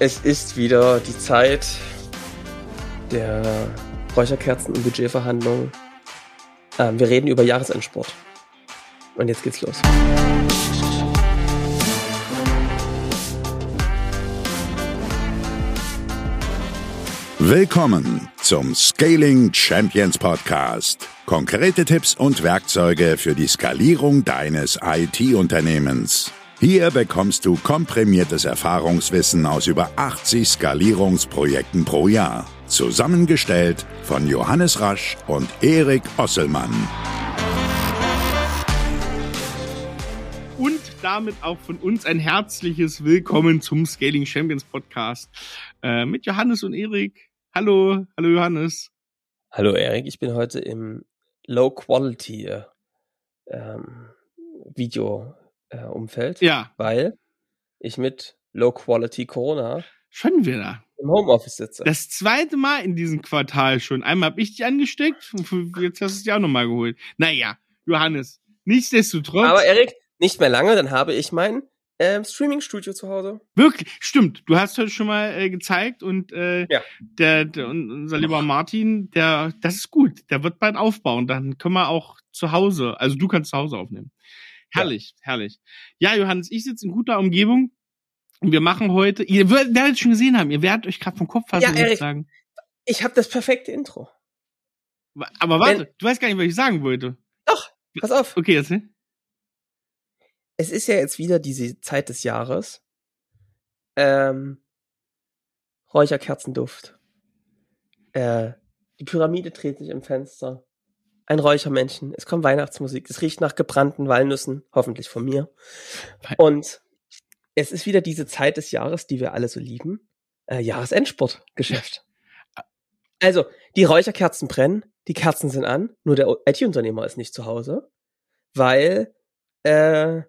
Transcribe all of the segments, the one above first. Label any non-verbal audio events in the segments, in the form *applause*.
Es ist wieder die Zeit der Räucherkerzen und Budgetverhandlungen. Ähm, wir reden über Jahresendsport. Und jetzt geht's los. Willkommen zum Scaling Champions Podcast. Konkrete Tipps und Werkzeuge für die Skalierung deines IT-Unternehmens. Hier bekommst du komprimiertes Erfahrungswissen aus über 80 Skalierungsprojekten pro Jahr. Zusammengestellt von Johannes Rasch und Erik Osselmann. Und damit auch von uns ein herzliches Willkommen zum Scaling Champions Podcast äh, mit Johannes und Erik. Hallo, hallo Johannes. Hallo Erik, ich bin heute im Low Quality äh, ähm, Video äh, Umfeld. Ja. Weil ich mit Low Quality Corona schon wieder im Homeoffice sitze. Das zweite Mal in diesem Quartal schon. Einmal habe ich dich angesteckt jetzt hast du es dir auch nochmal geholt. Naja, Johannes, nichtsdestotrotz. Aber Erik, nicht mehr lange, dann habe ich mein ähm, Streaming-Studio zu Hause. Wirklich, stimmt. Du hast heute schon mal äh, gezeigt und äh, ja. der, der unser lieber Martin, der, das ist gut. Der wird bald aufbauen. Dann können wir auch zu Hause, also du kannst zu Hause aufnehmen. Herrlich, ja. herrlich. Ja, Johannes, ich sitze in guter Umgebung und wir machen heute, ihr werdet es schon gesehen haben, ihr werdet euch gerade vom Kopf fassen ja, Erik, sagen. Ich habe das perfekte Intro. Aber warte, Denn, du weißt gar nicht, was ich sagen wollte. Doch, pass auf. Okay, erzähl. Es ist ja jetzt wieder diese Zeit des Jahres. Ähm, Räucherkerzenduft. Äh, die Pyramide dreht sich im Fenster ein Räuchermännchen, es kommt Weihnachtsmusik, es riecht nach gebrannten Walnüssen, hoffentlich von mir. Und es ist wieder diese Zeit des Jahres, die wir alle so lieben, äh, Jahresendsportgeschäft. Also, die Räucherkerzen brennen, die Kerzen sind an, nur der IT-Unternehmer ist nicht zu Hause, weil äh,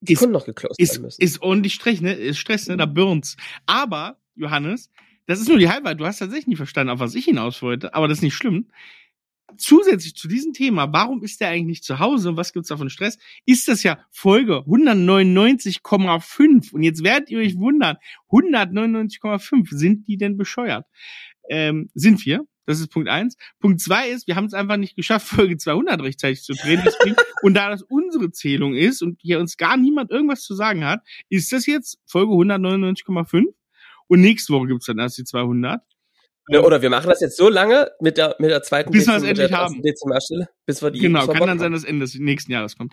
die ist, Kunden noch geclosed ist, werden müssen. Ist ordentlich Stress, ne? Ist Stress, ne? Da burns. Aber, Johannes, das ist nur die Halbwahrheit. Du hast tatsächlich nicht verstanden, auf was ich hinaus wollte, aber das ist nicht schlimm zusätzlich zu diesem Thema, warum ist der eigentlich nicht zu Hause und was gibt's da von Stress, ist das ja Folge 199,5. Und jetzt werdet ihr euch wundern, 199,5, sind die denn bescheuert? Ähm, sind wir. Das ist Punkt eins. Punkt zwei ist, wir haben es einfach nicht geschafft, *laughs* Folge 200 rechtzeitig zu drehen. und da das unsere Zählung ist und hier uns gar niemand irgendwas zu sagen hat, ist das jetzt Folge 199,5. Und nächste Woche gibt's dann erst die 200. Ja, oder wir machen das jetzt so lange mit der, mit der zweiten bis wir es endlich haben. Dezimmerstelle, bis wir die Genau, kann dann sein, dass Ende des nächsten Jahres kommt.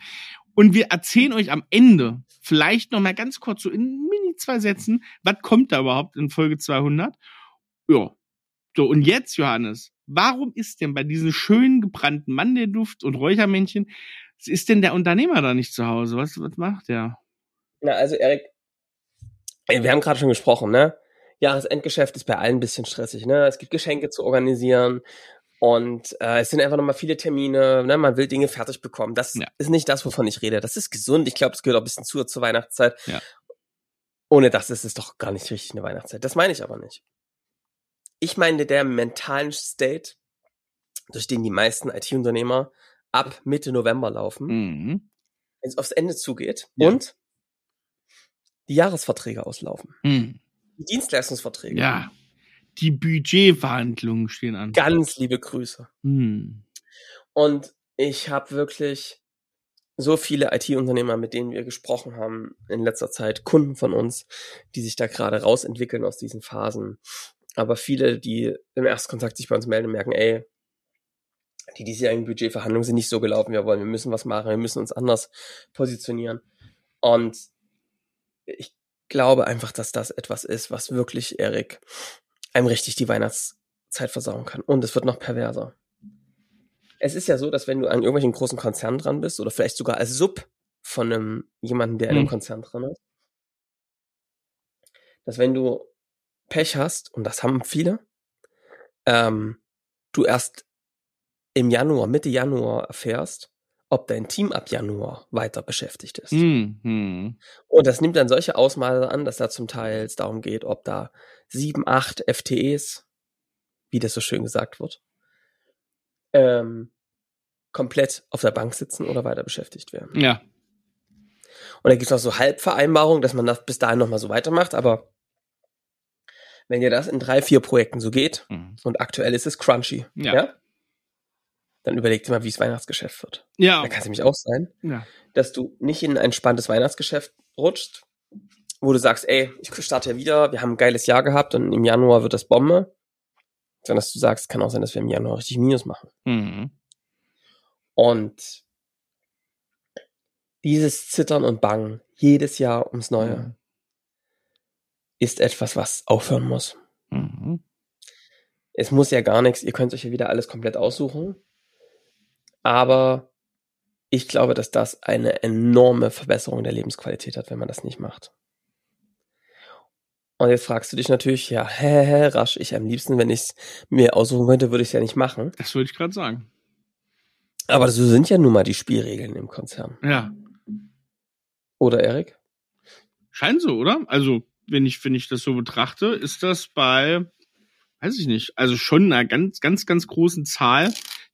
Und wir erzählen euch am Ende vielleicht noch mal ganz kurz so in mini zwei Sätzen, was kommt da überhaupt in Folge 200? Ja. So, und jetzt, Johannes, warum ist denn bei diesen schönen gebrannten Mandelduft und Räuchermännchen, ist denn der Unternehmer da nicht zu Hause? Was, was macht der? Na, also Erik, wir haben gerade schon gesprochen, ne? Jahresendgeschäft ist bei allen ein bisschen stressig. Ne? Es gibt Geschenke zu organisieren und äh, es sind einfach nochmal viele Termine. Ne? Man will Dinge fertig bekommen. Das ja. ist nicht das, wovon ich rede. Das ist gesund. Ich glaube, es gehört auch ein bisschen zu zur Weihnachtszeit. Ja. Ohne das ist es doch gar nicht richtig eine Weihnachtszeit. Das meine ich aber nicht. Ich meine der mentalen State, durch den die meisten IT-Unternehmer ab Mitte November laufen, mhm. wenn es aufs Ende zugeht ja. und die Jahresverträge auslaufen. Mhm. Die Dienstleistungsverträge. Ja. Die Budgetverhandlungen stehen an. Ganz liebe Grüße. Hm. Und ich habe wirklich so viele IT-Unternehmer, mit denen wir gesprochen haben in letzter Zeit, Kunden von uns, die sich da gerade rausentwickeln aus diesen Phasen. Aber viele, die im Erstkontakt sich bei uns melden, merken, ey, die diesjährigen Budgetverhandlungen sind nicht so gelaufen, wir wollen. Wir müssen was machen, wir müssen uns anders positionieren. Und ich glaube einfach, dass das etwas ist, was wirklich Erik einem richtig die Weihnachtszeit versauen kann. Und es wird noch perverser. Es ist ja so, dass wenn du an irgendwelchen großen Konzernen dran bist oder vielleicht sogar als Sub von einem jemanden, der in einem mhm. Konzern dran ist, dass wenn du Pech hast, und das haben viele, ähm, du erst im Januar, Mitte Januar erfährst, ob dein Team ab Januar weiter beschäftigt ist. Mhm. Und das nimmt dann solche Ausmaße an, dass da zum Teil es darum geht, ob da sieben, acht FTEs, wie das so schön gesagt wird, ähm, komplett auf der Bank sitzen oder weiter beschäftigt werden. Ja. Und da gibt es auch so Halbvereinbarungen, dass man das bis dahin nochmal so weitermacht, aber Wenn dir das in drei, vier Projekten so geht, Mhm. und aktuell ist es crunchy, Ja. ja, dann überleg dir mal, wie es Weihnachtsgeschäft wird. Ja. Da kann es nämlich auch sein, ja. dass du nicht in ein entspanntes Weihnachtsgeschäft rutschst, wo du sagst, ey, ich starte ja wieder, wir haben ein geiles Jahr gehabt und im Januar wird das Bombe, sondern dass du sagst, kann auch sein, dass wir im Januar richtig Minus machen. Mhm. Und dieses Zittern und Bangen jedes Jahr ums Neue Mhm. ist etwas, was aufhören muss. Mhm. Es muss ja gar nichts, ihr könnt euch ja wieder alles komplett aussuchen. Aber ich glaube, dass das eine enorme Verbesserung der Lebensqualität hat, wenn man das nicht macht. Und jetzt fragst du dich natürlich, ja, hä, hä, rasch, ich am liebsten, wenn ich es mir aussuchen könnte, würde ich es ja nicht machen. Das wollte ich gerade sagen. Aber so sind ja nun mal die Spielregeln im Konzern. Ja. Oder, Erik? Scheint so, oder? Also, wenn ich, wenn ich das so betrachte, ist das bei, weiß ich nicht, also schon einer ganz, ganz, ganz großen Zahl.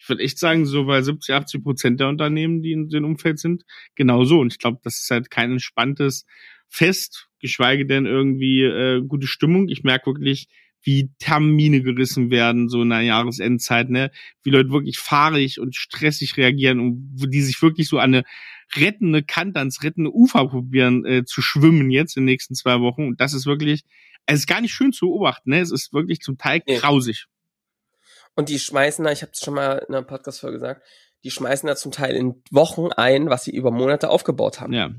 Ich würde echt sagen, so bei 70, 80 Prozent der Unternehmen, die in dem Umfeld sind, genau so. Und ich glaube, das ist halt kein entspanntes Fest, geschweige denn irgendwie äh, gute Stimmung. Ich merke wirklich, wie Termine gerissen werden, so in der Jahresendzeit, ne? Wie Leute wirklich fahrig und stressig reagieren und die sich wirklich so an eine rettende Kante, ans rettende Ufer probieren äh, zu schwimmen jetzt in den nächsten zwei Wochen. Und das ist wirklich, es ist gar nicht schön zu beobachten, ne? Es ist wirklich zum Teil grausig. Und die schmeißen da, ich habe es schon mal in einer Podcast-Folge gesagt, die schmeißen da zum Teil in Wochen ein, was sie über Monate aufgebaut haben. Ja.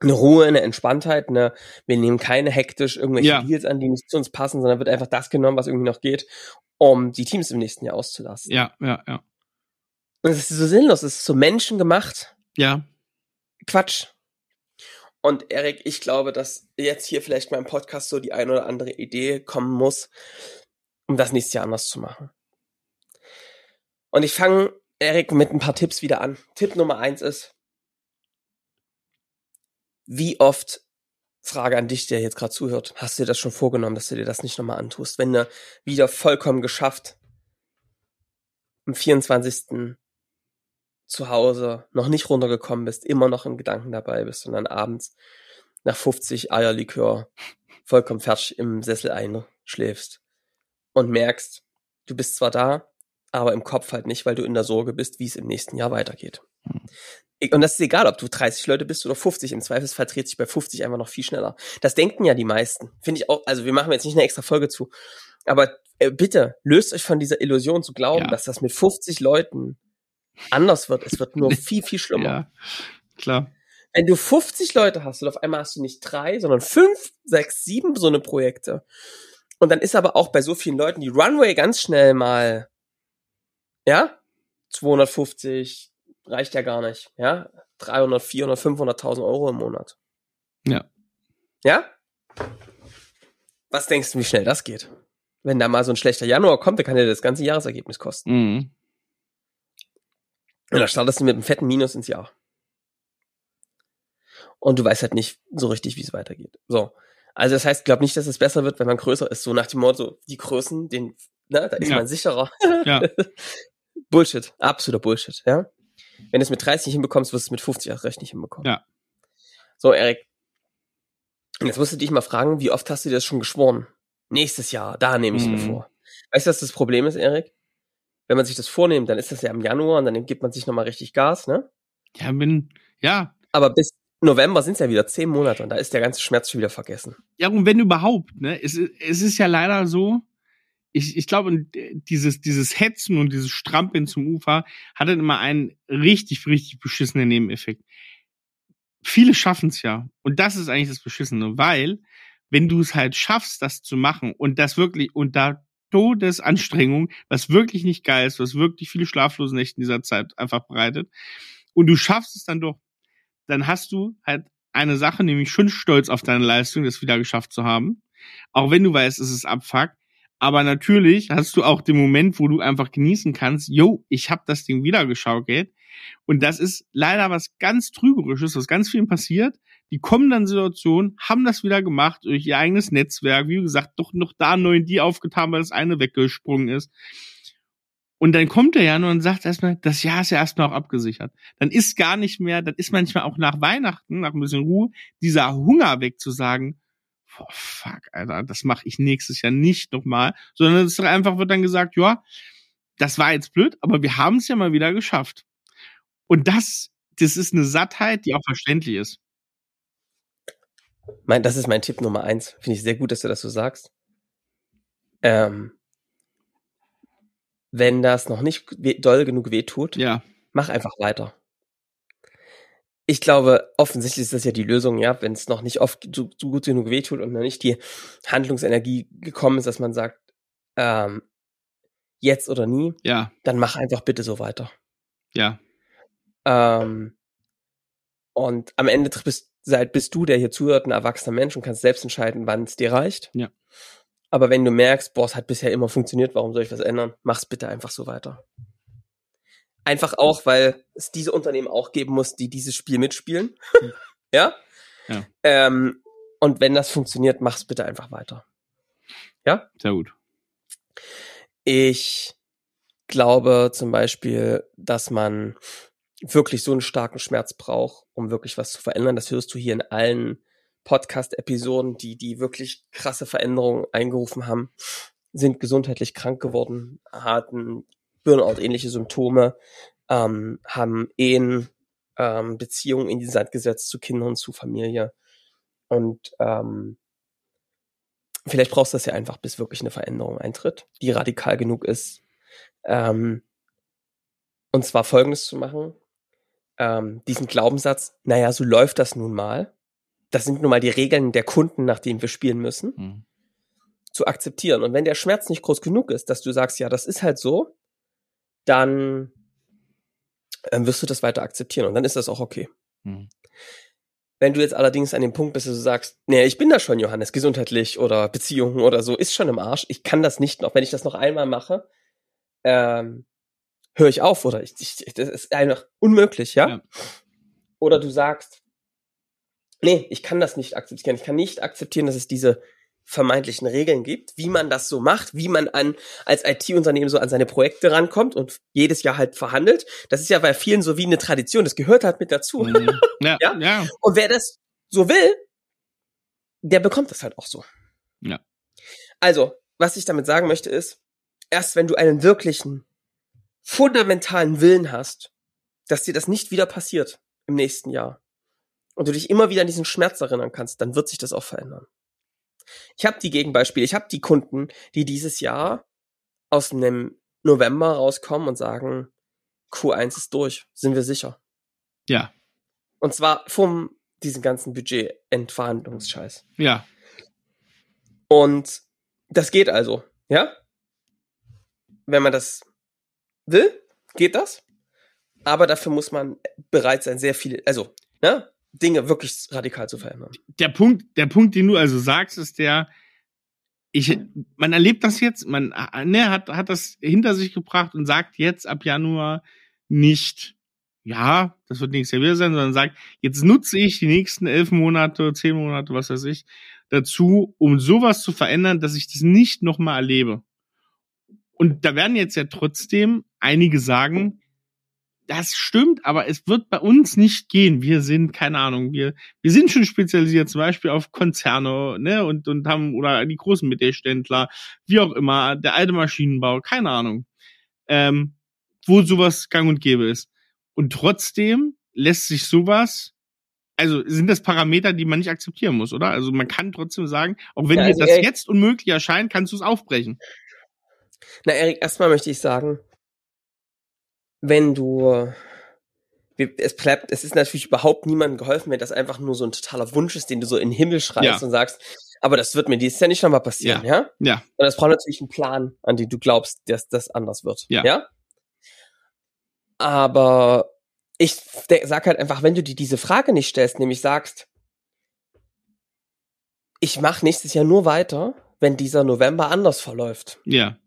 Eine Ruhe, eine Entspanntheit, eine, wir nehmen keine hektisch irgendwelche Ja. Deals an, die nicht zu uns passen, sondern wird einfach das genommen, was irgendwie noch geht, um die Teams im nächsten Jahr auszulassen. Ja, ja, ja. Und es ist so sinnlos, es ist so menschengemacht. Ja. Quatsch. Und Erik, ich glaube, dass jetzt hier vielleicht mal im Podcast so die ein oder andere Idee kommen muss, um das nächstes Jahr anders zu machen. Und ich fange, Erik, mit ein paar Tipps wieder an. Tipp Nummer eins ist, wie oft, Frage an dich, der jetzt gerade zuhört, hast du dir das schon vorgenommen, dass du dir das nicht nochmal antust? Wenn du wieder vollkommen geschafft am 24 zu Hause noch nicht runtergekommen bist, immer noch in Gedanken dabei bist und dann abends nach 50 Eierlikör vollkommen fertig im Sessel einschläfst und merkst, du bist zwar da, aber im Kopf halt nicht, weil du in der Sorge bist, wie es im nächsten Jahr weitergeht. Und das ist egal, ob du 30 Leute bist oder 50. Im Zweifelsfall dreht sich bei 50 einfach noch viel schneller. Das denken ja die meisten. Finde ich auch, also wir machen jetzt nicht eine extra Folge zu. Aber äh, bitte, löst euch von dieser Illusion zu glauben, Ja. dass das mit 50 Leuten anders wird. Es wird nur *laughs* viel, viel schlimmer. Ja. Klar. Wenn du 50 Leute hast und auf einmal hast du nicht drei, sondern fünf, sechs, sieben so eine Projekte. Und dann ist aber auch bei so vielen Leuten die Runway ganz schnell mal, ja, 250 reicht ja gar nicht, ja, 300, 400, 500.000 Euro im Monat. Ja. Ja? Was denkst du, wie schnell das geht? Wenn da mal so ein schlechter Januar kommt, dann kann dir das ganze Jahresergebnis kosten. Mhm. Und dann startest du mit einem fetten Minus ins Jahr. Und du weißt halt nicht so richtig, wie es weitergeht. So. Also das heißt, glaub nicht, dass es besser wird, wenn man größer ist. So nach dem Motto, die Größen, den, ne, da ist Ja. man sicherer. Ja. *laughs* Bullshit. Absoluter Bullshit, ja. Wenn du es mit 30 nicht hinbekommst, wirst du es mit 50 erst recht nicht hinbekommen. Ja. So, Erik. Jetzt musst du dich mal fragen, wie oft hast du dir das schon geschworen? Nächstes Jahr, da nehme ich es mir Mhm. vor. Weißt du, was das Problem ist, Erik? Wenn man sich das vornimmt, dann ist das ja im Januar und dann gibt man sich nochmal richtig Gas, ne? Ja, bin, ja. Aber bis November sind es ja wieder zehn Monate und da ist der ganze Schmerz schon wieder vergessen. Ja, und wenn überhaupt, ne? Es, ist- es ist ja leider so, ich, ich glaube, dieses, dieses Hetzen und dieses Strampeln zum Ufer hat dann immer einen richtig, richtig beschissenen Nebeneffekt. Viele schaffen es ja. Und das ist eigentlich das Beschissene, weil, wenn du es halt schaffst, das zu machen und das wirklich unter Todesanstrengung, was wirklich nicht geil ist, was wirklich viele schlaflose Nächte in dieser Zeit einfach bereitet, und du schaffst es dann doch, dann hast du halt eine Sache, nämlich schon stolz auf deine Leistung, das wieder geschafft zu haben. Auch wenn du weißt, es ist Abfuck. Aber natürlich hast du auch den Moment, wo du einfach genießen kannst, yo, ich habe das Ding wieder geschaukelt. Und das ist leider was ganz Trügerisches, was ganz vielen passiert. Die kommen dann in Situationen, haben das wieder gemacht durch ihr eigenes Netzwerk, wie gesagt, doch noch da einen neuen die aufgetan, weil das eine weggesprungen ist. Und dann kommt der Januar und sagt erstmal, das Jahr ist ja erstmal auch abgesichert. Dann ist gar nicht mehr, dann ist manchmal auch nach Weihnachten, nach ein bisschen Ruhe, dieser Hunger weg zu sagen, boah, fuck, Alter, das mache ich nächstes Jahr nicht nochmal, sondern es einfach wird dann gesagt, ja, das war jetzt blöd, aber wir haben es ja mal wieder geschafft. Und das, das ist eine Sattheit, die auch verständlich ist. Mein, das ist mein Tipp Nummer eins. Finde ich sehr gut, dass du das so sagst. Ähm, wenn das noch nicht doll genug wehtut, Ja, mach einfach weiter. Ich glaube, offensichtlich ist das ja die Lösung, ja, wenn es noch nicht oft so, so gut genug wehtut und noch nicht die Handlungsenergie gekommen ist, dass man sagt, ähm, jetzt oder nie, ja, dann mach einfach bitte so weiter. ja, Ähm, und am Ende bist, bist du, der hier zuhört, ein erwachsener Mensch und kannst selbst entscheiden, wann es dir reicht. Ja. Aber wenn du merkst, boah, es hat bisher immer funktioniert, warum soll ich was ändern? Mach's bitte einfach so weiter. Einfach auch, weil es diese Unternehmen auch geben muss, die dieses Spiel mitspielen. *laughs* ja? Ja. Ähm, und wenn das funktioniert, mach's bitte einfach weiter. sehr gut. Ich glaube zum Beispiel, dass man wirklich so einen starken Schmerz braucht, um wirklich was zu verändern. Das hörst du hier in allen Podcast-Episoden, die, die wirklich krasse Veränderungen eingerufen haben, sind gesundheitlich krank geworden, hatten Burnout-ähnliche Symptome, ähm, haben Ehen, ähm, Beziehungen in die Sand gesetzt zu Kindern, zu Familie. Und ähm, vielleicht brauchst du das ja einfach, bis wirklich eine Veränderung eintritt, die radikal genug ist. Ähm, und zwar folgendes zu machen. Ähm, diesen Glaubenssatz, naja, so läuft das nun mal. Das sind nun mal die Regeln der Kunden, nach denen wir spielen müssen, Mhm. zu akzeptieren. Und wenn der Schmerz nicht groß genug ist, dass du sagst, ja, das ist halt so, dann ähm, wirst du das weiter akzeptieren und dann ist das auch okay. Mhm. Wenn du jetzt allerdings an dem Punkt bist, dass du sagst, nee, ich bin da schon, Johannes, gesundheitlich oder Beziehungen oder so, ist schon im Arsch. Ich kann das nicht noch. Wenn ich das noch einmal mache, ähm, höre ich auf oder ich, ich, das ist einfach unmöglich, ja? Ja. Oder du sagst, nee, ich kann das nicht akzeptieren. Ich kann nicht akzeptieren, dass es diese vermeintlichen Regeln gibt, wie man das so macht, wie man an als IT-Unternehmen so an seine Projekte rankommt und jedes Jahr halt verhandelt. Das ist ja bei vielen so wie eine Tradition. Das gehört halt mit dazu. Mhm. Ja, *laughs* Ja? ja, Und wer das so will, der bekommt das halt auch so. Ja. Also, was ich damit sagen möchte ist, erst wenn du einen wirklichen, fundamentalen Willen hast, dass dir das nicht wieder passiert im nächsten Jahr und du dich immer wieder an diesen Schmerz erinnern kannst, dann wird sich das auch verändern. Ich habe die Gegenbeispiele, ich habe die Kunden, die dieses Jahr aus einem November rauskommen und sagen, Q1 ist durch, sind wir sicher. ja, Und zwar vom diesen ganzen Budget-Entverhandlungsscheiß. ja, Und das geht also, ja? Wenn man das will, geht das. Aber dafür muss man bereit sein, sehr viele, also, ne, Dinge wirklich radikal zu verändern. der Punkt, der Punkt, den du also sagst, ist der, ich, man erlebt das jetzt, man ne, hat, hat das hinter sich gebracht und sagt jetzt ab Januar nicht, ja, das wird nächstes Jahr wieder sein, sondern sagt, jetzt nutze ich die nächsten elf Monate, zehn Monate, was weiß ich, dazu, um sowas zu verändern, dass ich das nicht nochmal erlebe. Und da werden jetzt ja trotzdem einige sagen, das stimmt, aber es wird bei uns nicht gehen. Wir sind, keine Ahnung, wir, wir sind schon spezialisiert, zum Beispiel auf Konzerne, ne, und, und haben, oder die großen Mittelständler, wie auch immer, der alte Maschinenbau, keine Ahnung, ähm, wo sowas gang und gäbe ist. Und trotzdem lässt sich sowas, also sind das Parameter, die man nicht akzeptieren muss, oder? Also man kann trotzdem sagen, auch wenn Ja, dir also das ehrlich- jetzt unmöglich erscheint, kannst du es aufbrechen. Na, Erik, erstmal möchte ich sagen, wenn du, es bleibt, es ist natürlich überhaupt niemandem geholfen, wenn das einfach nur so ein totaler Wunsch ist, den du so in den Himmel schreist Ja. und sagst, aber das wird mir dieses Jahr nicht nochmal passieren, ja? Ja, Und das braucht natürlich einen Plan, an den du glaubst, dass das anders wird. Ja. ja? Aber ich sag halt einfach, wenn du dir diese Frage nicht stellst, nämlich sagst, ich mache nächstes Jahr nur weiter, wenn dieser November anders verläuft. ja,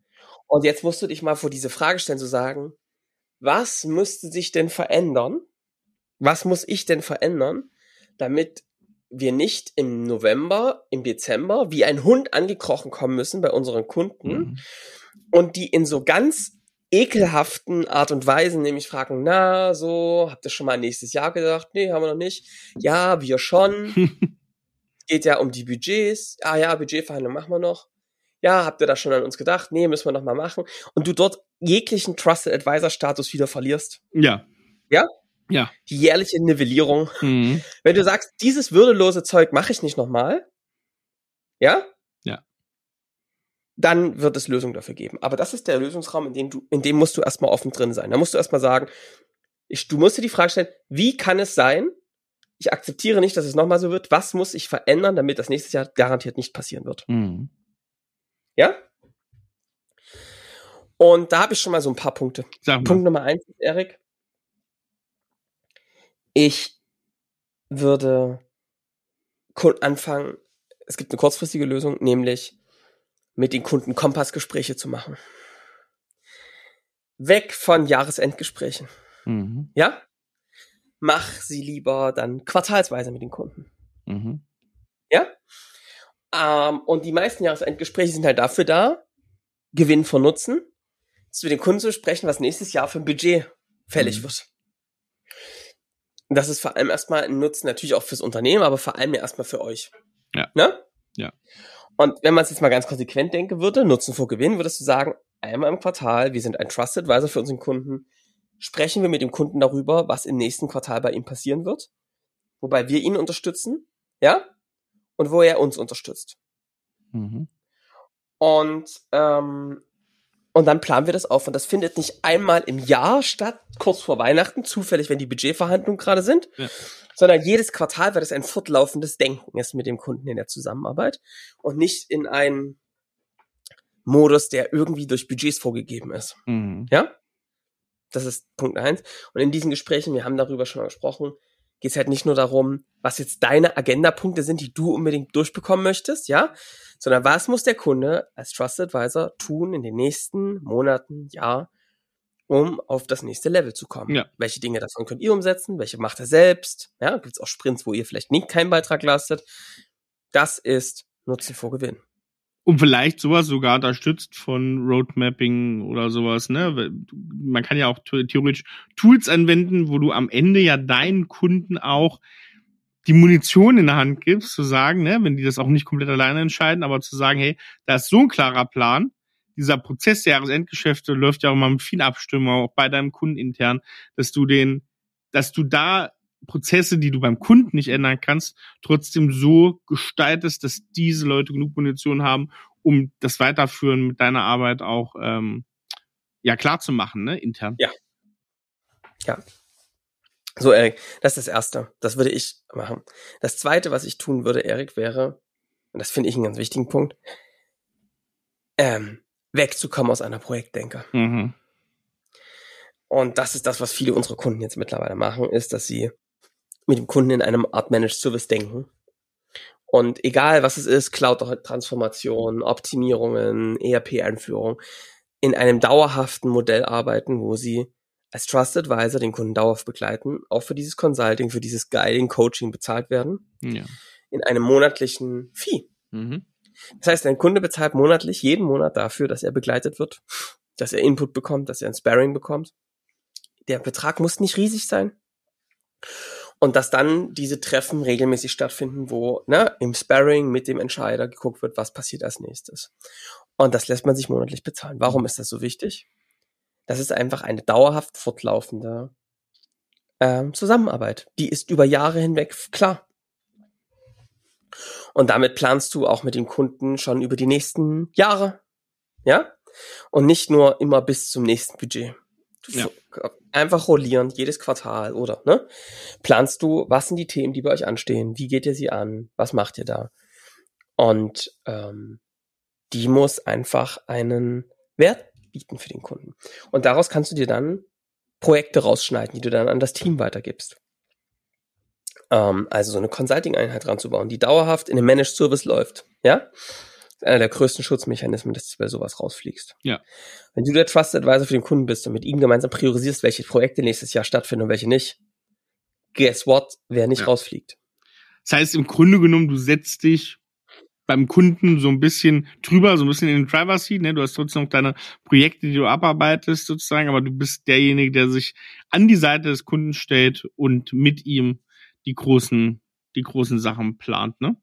Und jetzt musst du dich mal vor diese Frage stellen, zu sagen, was müsste sich denn verändern? Was muss ich denn verändern, damit wir nicht im November, im Dezember wie ein Hund angekrochen kommen müssen bei unseren Kunden Mhm. und die in so ganz ekelhaften Art und Weisen nämlich fragen, na, so, habt ihr schon mal nächstes Jahr gedacht? Nee, haben wir noch nicht. Ja, wir schon. *laughs* geht ja um die Budgets. Ah ja, Budgetverhandlung machen wir noch. Ja, habt ihr da schon an uns gedacht? Nee, müssen wir noch mal machen. Und du dort jeglichen Trusted Advisor Status wieder verlierst. Ja. Ja? Ja. Die jährliche Nivellierung. Mhm. Wenn du sagst, dieses würdelose Zeug mache ich nicht nochmal, ja? Ja. Dann wird es Lösungen dafür geben. Aber das ist der Lösungsraum, in dem du, in dem musst du erstmal offen drin sein. Da musst du erstmal sagen, ich, du musst dir die Frage stellen, wie kann es sein, ich akzeptiere nicht, dass es nochmal so wird. Was muss ich verändern, damit das nächstes Jahr garantiert nicht passieren wird? Mhm. Ja? Und da habe ich schon mal so ein paar Punkte. Punkt Nummer eins, Erik. Ich würde anfangen, es gibt eine kurzfristige Lösung, nämlich mit den Kunden Kompassgespräche zu machen. Weg von Jahresendgesprächen. Mhm. Ja? Mach sie lieber dann quartalsweise mit den Kunden. Mhm. Ja? Ähm, und die meisten Jahresendgespräche sind halt dafür da, Gewinn von Nutzen, zu den Kunden zu sprechen, was nächstes Jahr für ein Budget fällig Mhm. wird. Und das ist vor allem erstmal ein Nutzen natürlich auch fürs Unternehmen, aber vor allem ja erstmal für euch. Ja. Ne? Ja. Und wenn man es jetzt mal ganz konsequent denken würde, Nutzen vor Gewinn, würdest du sagen, einmal im Quartal, wir sind ein Trusted Advisor für unseren Kunden, sprechen wir mit dem Kunden darüber, was im nächsten Quartal bei ihm passieren wird, wobei wir ihn unterstützen, ja, und wo er uns unterstützt. Mhm. Und, ähm, und dann planen wir das auf. Und das findet nicht einmal im Jahr statt, kurz vor Weihnachten, zufällig, wenn die Budgetverhandlungen gerade sind, Ja. sondern jedes Quartal, weil das ein fortlaufendes Denken ist mit dem Kunden in der Zusammenarbeit und nicht in einen Modus, der irgendwie durch Budgets vorgegeben ist. Mhm. Ja? Das ist Punkt eins. Und in diesen Gesprächen, wir haben darüber schon mal gesprochen, geht es halt nicht nur darum, was jetzt deine Agendapunkte sind, die du unbedingt durchbekommen möchtest, ja, sondern was muss der Kunde als Trusted Advisor tun in den nächsten Monaten, Jahr, um auf das nächste Level zu kommen. Ja. Welche Dinge davon könnt ihr umsetzen? Welche macht er selbst? Ja, gibt es auch Sprints, wo ihr vielleicht nicht keinen Beitrag leistet. Das ist Nutzen vor Gewinn. Und vielleicht sowas sogar unterstützt von Roadmapping oder sowas, ne? Man kann ja auch the- theoretisch Tools anwenden, wo du am Ende ja deinen Kunden auch die Munition in der Hand gibst, zu sagen, ne, wenn die das auch nicht komplett alleine entscheiden, aber zu sagen, hey, da ist so ein klarer Plan. Dieser Prozess der Jahresendgeschäfte läuft ja auch immer mit viel Abstimmung, auch bei deinem Kunden intern, dass du den, dass du da Prozesse, die du beim Kunden nicht ändern kannst, trotzdem so gestaltest, dass diese Leute genug Munition haben, um das Weiterführen mit deiner Arbeit auch ähm, ja klar zu machen, ne, intern. So, Erik, das ist das Erste. Das würde ich machen. Das Zweite, was ich tun würde, Erik, wäre, und das finde ich einen ganz wichtigen Punkt, ähm, wegzukommen aus einer Projektdenke. Mhm. Und das ist das, was viele unserer Kunden jetzt mittlerweile machen, ist, dass sie mit dem Kunden in einem Art Managed Service denken. Und egal was es ist, Cloud-Transformation, Optimierungen, ERP-Einführung, in einem dauerhaften Modell arbeiten, wo sie als Trusted Advisor den Kunden dauerhaft begleiten, auch für dieses Consulting, für dieses Guiding, Coaching bezahlt werden, Ja. in einem monatlichen Fee. Mhm. Das heißt, ein Kunde bezahlt monatlich, jeden Monat dafür, dass er begleitet wird, dass er Input bekommt, dass er ein Sparring bekommt. Der Betrag muss nicht riesig sein. Und dass dann diese Treffen regelmäßig stattfinden, wo ne, im Sparring mit dem Entscheider geguckt wird, was passiert als nächstes. Und das lässt man sich monatlich bezahlen. Warum ist das so wichtig? Das ist einfach eine dauerhaft fortlaufende ähm, Zusammenarbeit. Die ist über Jahre hinweg klar. Und damit planst du auch mit dem Kunden schon über die nächsten Jahre. Ja? Und nicht nur immer bis zum nächsten Budget. Ja. Einfach rollierend, jedes Quartal, oder? Ne? Planst du, was sind die Themen, die bei euch anstehen? Wie geht ihr sie an? Was macht ihr da? Und ähm, die muss einfach einen Wert bieten für den Kunden. Und daraus kannst du dir dann Projekte rausschneiden, die du dann an das Team weitergibst. Ähm, also so eine Consulting-Einheit ranzubauen, die dauerhaft in einem Managed Service läuft. Ja? Einer der größten Schutzmechanismen, dass du bei sowas rausfliegst. Ja. Wenn du der Trusted Advisor für den Kunden bist und mit ihm gemeinsam priorisierst, welche Projekte nächstes Jahr stattfinden und welche nicht, guess what, wer nicht Ja. rausfliegt. Das heißt, im Grunde genommen, du setzt dich beim Kunden so ein bisschen drüber, so ein bisschen in den Driver Seat, ne? Du hast trotzdem noch deine Projekte, die du abarbeitest sozusagen, aber du bist derjenige, der sich an die Seite des Kunden stellt und mit ihm die großen, die großen Sachen plant, ne?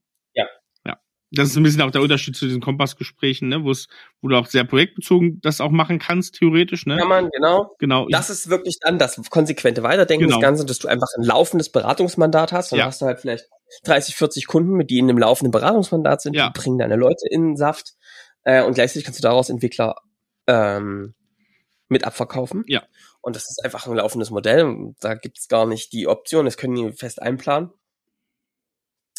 Das ist ein bisschen auch der Unterschied zu diesen Kompassgesprächen, ne, wo es, wo du auch sehr projektbezogen das auch machen kannst, theoretisch, ne? Kann man, genau. Genau. Das ist wirklich dann das konsequente Weiterdenken Genau. des Ganzen, dass du einfach ein laufendes Beratungsmandat hast. Dann Ja. hast du halt vielleicht 30, 40 Kunden, mit die in einem laufenden Beratungsmandat sind, Ja. die bringen deine Leute in den Saft äh, und gleichzeitig kannst du daraus Entwickler ähm, mit abverkaufen. Ja. Und das ist einfach ein laufendes Modell. Da gibt's gar nicht die Option, das können die fest einplanen.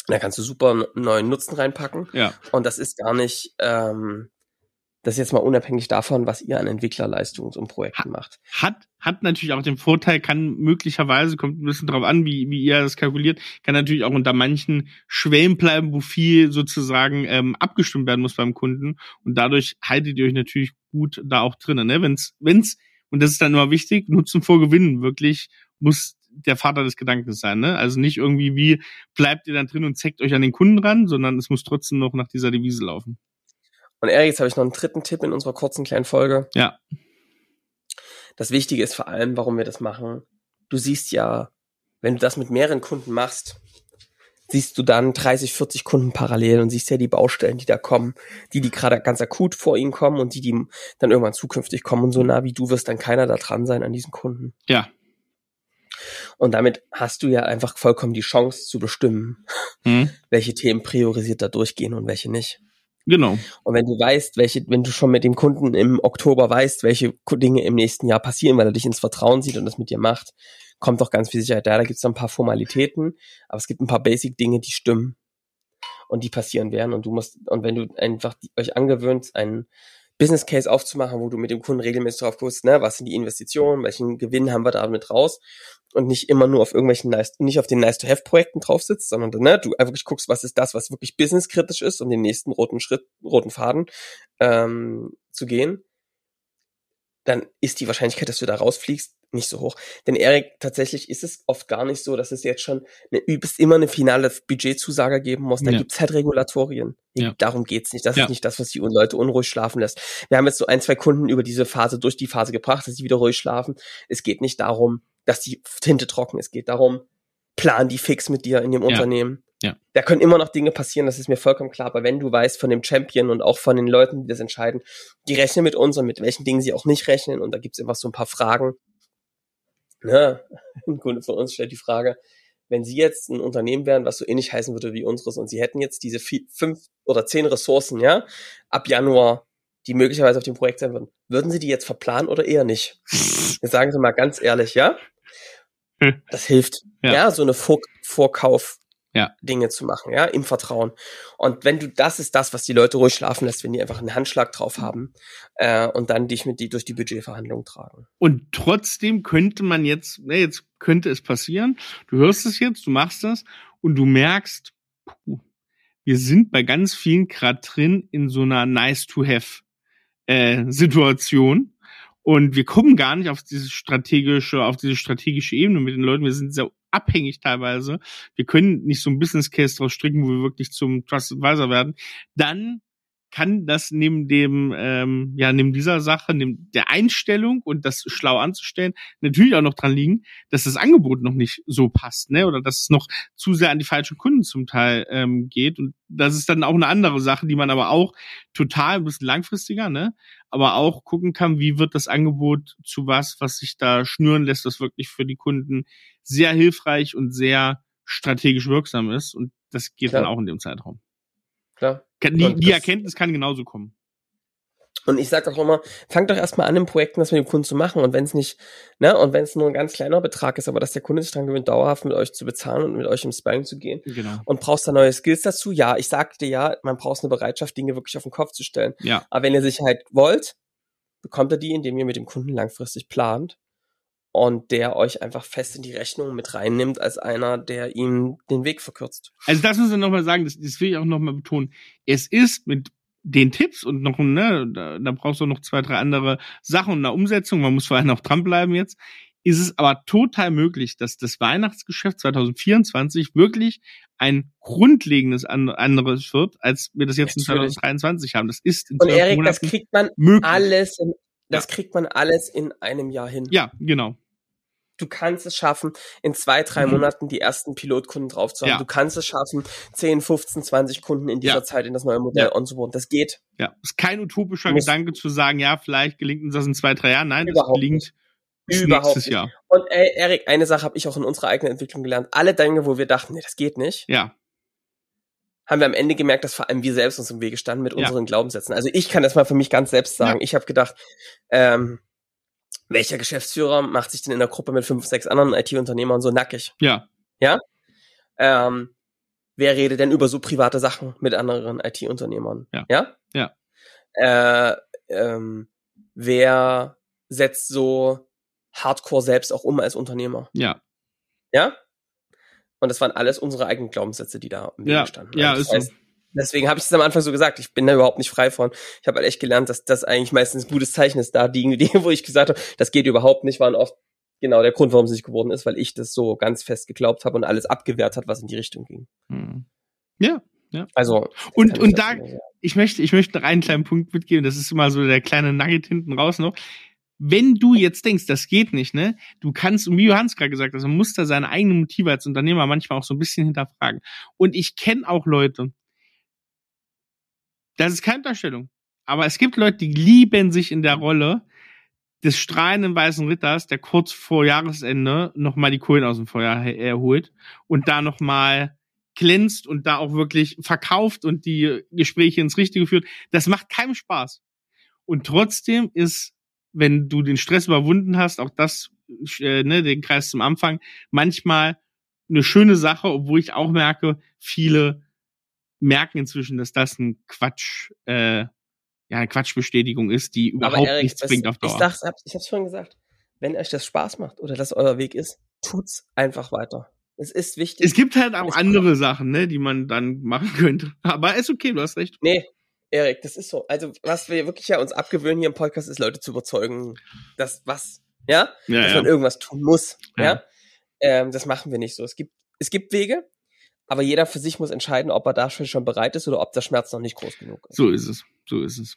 Da kannst du super neuen Nutzen reinpacken. ja. Und das ist gar nicht, ähm, das ist jetzt mal unabhängig davon, was ihr an Entwicklerleistungs- und Projekten macht. Hat, hat natürlich auch den Vorteil, kann möglicherweise, kommt ein bisschen drauf an, wie, wie ihr das kalkuliert, kann natürlich auch unter manchen Schwellen bleiben, wo viel sozusagen ähm, abgestimmt werden muss beim Kunden. Und dadurch haltet ihr euch natürlich gut da auch drinnen. Ne? Wenn's, wenn's, und das ist dann immer wichtig, Nutzen vor Gewinnen wirklich muss der Vater des Gedankens sein. Ne? Also nicht irgendwie, wie bleibt ihr dann drin und zeckt euch an den Kunden ran, sondern es muss trotzdem noch nach dieser Devise laufen. Und Erik, jetzt habe ich noch einen dritten Tipp in unserer kurzen kleinen Folge. Ja. Das Wichtige ist vor allem, warum wir das machen. Du siehst ja, wenn du das mit mehreren Kunden machst, siehst du dann 30, 40 Kunden parallel und siehst ja die Baustellen, die da kommen, die, die gerade ganz akut vor ihnen kommen und die, die dann irgendwann zukünftig kommen. Und so nah wie du wirst dann keiner da dran sein an diesen Kunden. Ja. Und damit hast du ja einfach vollkommen die Chance zu bestimmen, Hm? *laughs* welche Themen priorisiert da durchgehen und welche nicht. Genau. Und wenn du weißt, welche, wenn du schon mit dem Kunden im Oktober weißt, welche Dinge im nächsten Jahr passieren, weil er dich ins Vertrauen sieht und das mit dir macht, kommt doch ganz viel Sicherheit da. Da gibt es ein paar Formalitäten, aber es gibt ein paar Basic-Dinge, die stimmen und die passieren werden. Und du musst, und wenn du einfach die, euch angewöhnt, einen Business Case aufzumachen, wo du mit dem Kunden regelmäßig drauf guckst, ne, was sind die Investitionen, welchen Gewinn haben wir da mit raus und nicht immer nur auf irgendwelchen nice, nicht auf den nice to have Projekten drauf sitzt, sondern ne, du einfach wirklich guckst, was ist das, was wirklich businesskritisch ist, um den nächsten roten Schritt, roten Faden ähm, zu gehen, dann ist die Wahrscheinlichkeit, dass du da rausfliegst, nicht so hoch. Denn Erik, tatsächlich ist es oft gar nicht so, dass es jetzt schon eine, übelst immer eine finale Budgetzusage geben muss. Da Ja. gibt's halt Regulatorien. Ja. Darum geht's nicht. Das Ja. ist nicht das, was die Leute unruhig schlafen lässt. Wir haben jetzt so ein, zwei Kunden über diese Phase, durch die Phase gebracht, dass sie wieder ruhig schlafen. Es geht nicht darum, dass die Tinte trocken. Es geht darum, plan die fix mit dir in dem Ja. Unternehmen. Ja. Da können immer noch Dinge passieren, das ist mir vollkommen klar. Aber wenn du weißt von dem Champion und auch von den Leuten, die das entscheiden, die rechnen mit uns und mit welchen Dingen sie auch nicht rechnen. Und da gibt's einfach so ein paar Fragen. Ne? *laughs* Ein Kunde von uns stellt die Frage, wenn Sie jetzt ein Unternehmen wären, was so ähnlich heißen würde wie unseres und Sie hätten jetzt diese vi- fünf oder zehn Ressourcen, ja, ab Januar, die möglicherweise auf dem Projekt sein würden, würden Sie die jetzt verplanen oder eher nicht? *laughs* Jetzt sagen Sie mal ganz ehrlich, ja? Das hilft, Ja. ja, so eine Vor Vorkauf Ja. Dinge zu machen, ja, im Vertrauen. Und wenn du, das ist das, was die Leute ruhig schlafen lässt, wenn die einfach einen Handschlag drauf haben äh, und dann dich mit die durch die Budgetverhandlungen tragen. Und trotzdem könnte man jetzt, ne, jetzt könnte es passieren, du hörst es jetzt, du machst das und du merkst, puh, wir sind bei ganz vielen gerade drin in so einer nice-to-have äh, Situation. Und wir kommen gar nicht auf diese strategische, auf diese strategische Ebene mit den Leuten. Wir sind sehr abhängig teilweise. Wir können nicht so ein Business Case draus stricken, wo wir wirklich zum Trusted Advisor werden. Dann kann das neben dem, ähm, ja, neben dieser Sache, neben der Einstellung und das schlau anzustellen, natürlich auch noch dran liegen, dass das Angebot noch nicht so passt, ne? Oder dass es noch zu sehr an die falschen Kunden zum Teil ähm, geht. Und das ist dann auch eine andere Sache, die man aber auch total ein bisschen langfristiger, ne? Aber auch gucken kann, wie wird das Angebot zu was, was sich da schnüren lässt, was wirklich für die Kunden sehr hilfreich und sehr strategisch wirksam ist. Und das geht Klar. dann auch in dem Zeitraum. Klar. Die, die Erkenntnis kann genauso kommen. Und ich sage auch immer, fangt doch erstmal an, im Projekten das mit dem Kunden zu machen. Und wenn es nicht, ne, und wenn es nur ein ganz kleiner Betrag ist, aber dass der Kunde sich dran gewöhnt, dauerhaft mit euch zu bezahlen und mit euch im Sparring zu gehen. Genau. Und brauchst da neue Skills dazu? Ja, ich sagte ja, man braucht eine Bereitschaft, Dinge wirklich auf den Kopf zu stellen. Ja, Aber wenn ihr Sicherheit wollt, bekommt ihr die, indem ihr mit dem Kunden langfristig plant und der euch einfach fest in die Rechnung mit reinnimmt als einer, der ihm den Weg verkürzt. also das müssen wir nochmal sagen, das, das will ich auch nochmal betonen. Es ist mit den Tipps und noch, ne, da, da brauchst du noch zwei, drei andere Sachen und eine Umsetzung, man muss vor allem auch dranbleiben jetzt, ist es aber total möglich, dass das Weihnachtsgeschäft 2024 wirklich ein grundlegendes an, anderes wird, als wir das jetzt in Natürlich. 2023 haben. Das ist in Und Erik, das kriegt man möglich. alles in, das kriegt man alles in einem Jahr hin. Ja, genau. Du kannst es schaffen, in zwei, drei Mhm. Monaten die ersten Pilotkunden drauf zu haben. Ja. Du kannst es schaffen, 10, 15, 20 Kunden in dieser Ja. Zeit in das neue Modell Ja. onzuboarden. Das geht. Ja, ist kein utopischer Muss- Gedanke zu sagen, ja, vielleicht gelingt uns das in zwei, drei Jahren. Nein, das Überhaupt gelingt bis Überhaupt nächstes nicht. Jahr. Und ey, Erik, eine Sache habe ich auch in unserer eigenen Entwicklung gelernt. Alle Dinge, wo wir dachten, nee, das geht nicht, Ja, haben wir am Ende gemerkt, dass vor allem wir selbst uns im Wege standen mit Ja. unseren Glaubenssätzen. Also ich kann das mal für mich ganz selbst sagen. Ich habe gedacht, ähm, welcher Geschäftsführer macht sich denn in der Gruppe mit fünf, sechs anderen IT-Unternehmern so nackig? ja, Ähm, wer redet denn über so private Sachen mit anderen IT-Unternehmern? Ja. Ja? Ja. Äh, ähm, wer setzt so hardcore selbst auch um als Unternehmer? ja, Ja? Und das waren alles unsere eigenen Glaubenssätze, die da im ja, standen. ja, Also ist das heißt, so. Deswegen habe ich es am Anfang so gesagt, ich bin da überhaupt nicht frei von. Ich habe halt echt gelernt, dass das eigentlich meistens ein gutes Zeichen ist. Da die Dinge, *laughs* wo ich gesagt habe, das geht überhaupt nicht, waren oft genau der Grund, warum es nicht geworden ist, weil ich das so ganz fest geglaubt habe und alles abgewehrt hat, was in die Richtung ging. Hm. Ja, Also und, und da, sagen. ich möchte, ich möchte noch einen kleinen Punkt mitgeben, das ist immer so der kleine Nugget hinten raus noch. Wenn du jetzt denkst, das geht nicht, ne? Du kannst, und wie Johannes gerade gesagt hat, man muss da seine eigenen Motive als Unternehmer manchmal auch so ein bisschen hinterfragen. Und ich kenne auch Leute, das ist keine Unterstellung, aber es gibt Leute, die lieben sich in der Rolle des strahlenden weißen Ritters, der kurz vor Jahresende nochmal die Kohlen aus dem Feuer erholt und da nochmal glänzt und da auch wirklich verkauft und die Gespräche ins Richtige führt. Das macht keinem Spaß. Und trotzdem ist, wenn du den Stress überwunden hast, auch das, äh, ne, den Kreis zum Anfang, manchmal eine schöne Sache, obwohl ich auch merke, viele merken inzwischen, dass das ein Quatsch, äh, ja, eine Quatschbestätigung ist, die überhaupt Erik, nichts bringt auf Ich, Dauer. sag's, hab- ich hab's vorhin gesagt. Wenn euch das Spaß macht oder das euer Weg ist, tut's einfach weiter. Es ist wichtig. es gibt halt auch Es- andere Sachen, ne, die man dann machen *laughs* könnte. Aber ist okay, du hast recht. Nee, Erik, das ist so. Also, was wir wirklich ja uns abgewöhnen hier im Podcast, ist Leute zu überzeugen, dass was, ja, Ja, dass ja. man irgendwas tun muss. Ja. Ja. Ähm, das machen wir nicht so. Es gibt, es gibt Wege, aber jeder für sich muss entscheiden, ob er dafür schon bereit ist oder ob der Schmerz noch nicht groß genug ist. So ist es. So ist es.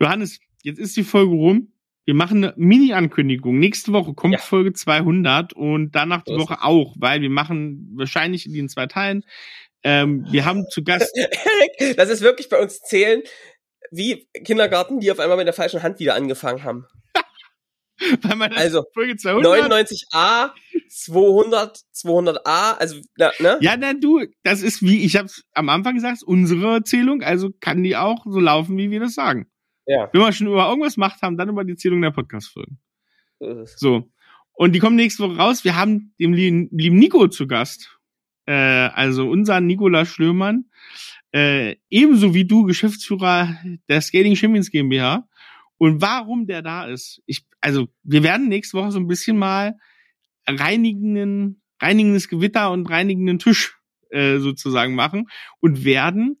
Johannes, jetzt ist die Folge rum. Wir machen eine Mini-Ankündigung. Nächste Woche kommt Ja. Folge 200 und danach die Woche auch, weil wir machen wahrscheinlich in zwei Teilen. Ähm, wir haben zu Gast, *laughs* Erik, das ist wirklich bei uns zählen, wie Kindergarten, die auf einmal mit der falschen Hand wieder angefangen haben. *laughs* Also, Folge 200. 99a, 200, 200a, also, ne? Ja, na du, das ist wie, ich hab's am Anfang gesagt, unsere Erzählung, also kann die auch so laufen, wie wir das sagen. Ja. Wenn wir schon über irgendwas gemacht haben, dann über die Erzählung der Podcast-Folgen. So. Und die kommen nächste Woche raus. Wir haben den lieben, lieben Nico zu Gast. Äh, also unser Nikolaus Schlömann. Äh, ebenso wie du, Geschäftsführer der Skating Champions GmbH. Und warum der da ist. Ich, also, wir werden nächste Woche so ein bisschen mal reinigenden, reinigendes Gewitter und reinigenden Tisch äh, sozusagen machen und werden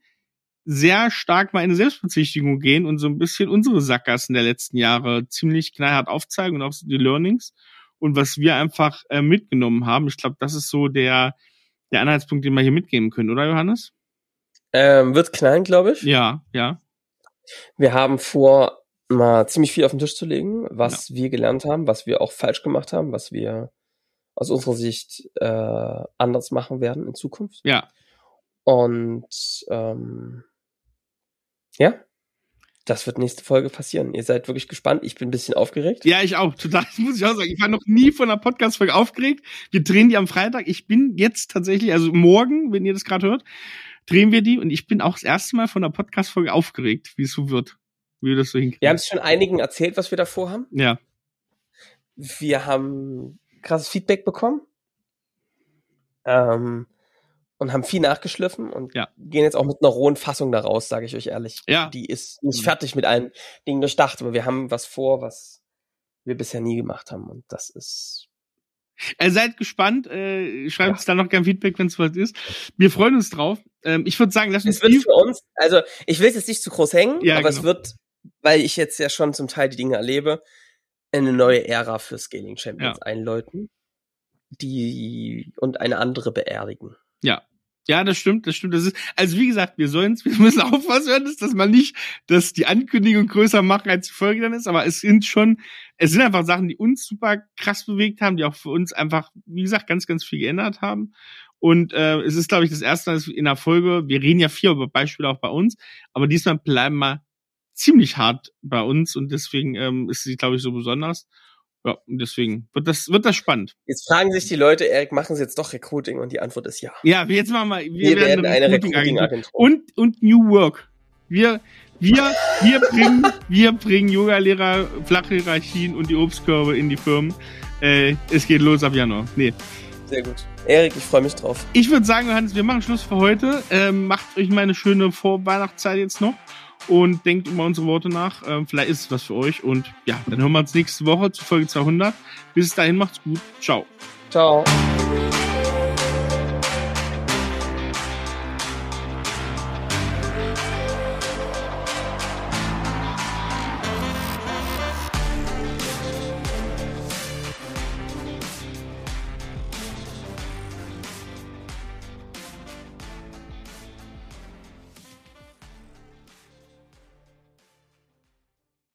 sehr stark mal in eine Selbstbezichtigung gehen und so ein bisschen unsere Sackgassen der letzten Jahre ziemlich knallhart aufzeigen und auch so die Learnings und was wir einfach äh, mitgenommen haben. Ich glaube, das ist so der, der Anhaltspunkt, den wir hier mitgeben können, oder Johannes? Ähm, wird knallen, glaube ich. Ja, ja. Wir haben vor, mal ziemlich viel auf den Tisch zu legen, was wir gelernt haben, was wir auch falsch gemacht haben, was wir aus unserer Sicht äh, anders machen werden in Zukunft. Ja. Und ähm, ja, das wird nächste Folge passieren. Ihr seid wirklich gespannt. Ich bin ein bisschen aufgeregt. Ja, ich auch, total. Das muss ich auch sagen. Ich war noch nie von einer Podcast-Folge aufgeregt. Wir drehen die am Freitag. Ich bin jetzt tatsächlich, also morgen, wenn ihr das gerade hört, drehen wir die und ich bin auch das erste Mal von einer Podcast-Folge aufgeregt, wie es so wird. Wie wir das so hinkriegen. Wir haben es schon einigen erzählt, was wir davor haben. ja. Wir haben krasses Feedback bekommen. Ähm, und haben viel nachgeschliffen und Ja. gehen jetzt auch mit einer rohen Fassung da raus, sage ich euch ehrlich. Ja. Die ist nicht Mhm. fertig mit allen Dingen durchdacht, aber wir haben was vor, was wir bisher nie gemacht haben. Und das ist Also seid gespannt. Äh, schreibt Ja. uns dann noch gern Feedback, wenn es soweit ist. Wir freuen uns drauf. Ähm, ich würde sagen, lass uns es wird für uns, also ich will es jetzt nicht zu groß hängen, Ja, aber es genau. wird, weil ich jetzt ja schon zum Teil die Dinge erlebe, eine neue Ära für Scaling Champions einläuten, die und eine andere beerdigen. Ja. Ja, das stimmt, das stimmt. Das ist, also wie gesagt, wir sollen wir müssen *laughs* aufpassen, dass man nicht, dass die Ankündigung größer machen, als die Folge dann ist, aber es sind schon, es sind einfach Sachen, die uns super krass bewegt haben, die auch für uns einfach, wie gesagt, ganz, ganz viel geändert haben. Und äh, es ist, glaube ich, das erste Mal in der Folge, wir reden ja viel über Beispiele auch bei uns, aber diesmal bleiben wir ziemlich hart bei uns und deswegen ähm, ist sie, glaube ich, so besonders. Ja, und deswegen wird das, wird das spannend. Jetzt fragen sich die Leute, Erik, machen sie jetzt doch Recruiting? Und die Antwort ist ja. Ja, jetzt machen wir, wir, Wir werden eine Recruiting-Agentur. und, und New Work. Wir, wir, wir bringen, wir bringen Yoga-Lehrer, flache Hierarchien und die Obstkörbe in die Firmen. Äh, es geht los ab Januar. Nee. Sehr gut. Erik, ich freue mich drauf. Ich würde sagen, Johannes, wir machen Schluss für heute. Ähm, macht euch mal eine schöne Vorweihnachtszeit jetzt noch und denkt über unsere Worte nach. Ähm, vielleicht ist es was für euch. Und ja, dann hören wir uns nächste Woche zu Folge 200. Bis dahin macht's gut. Ciao. Ciao.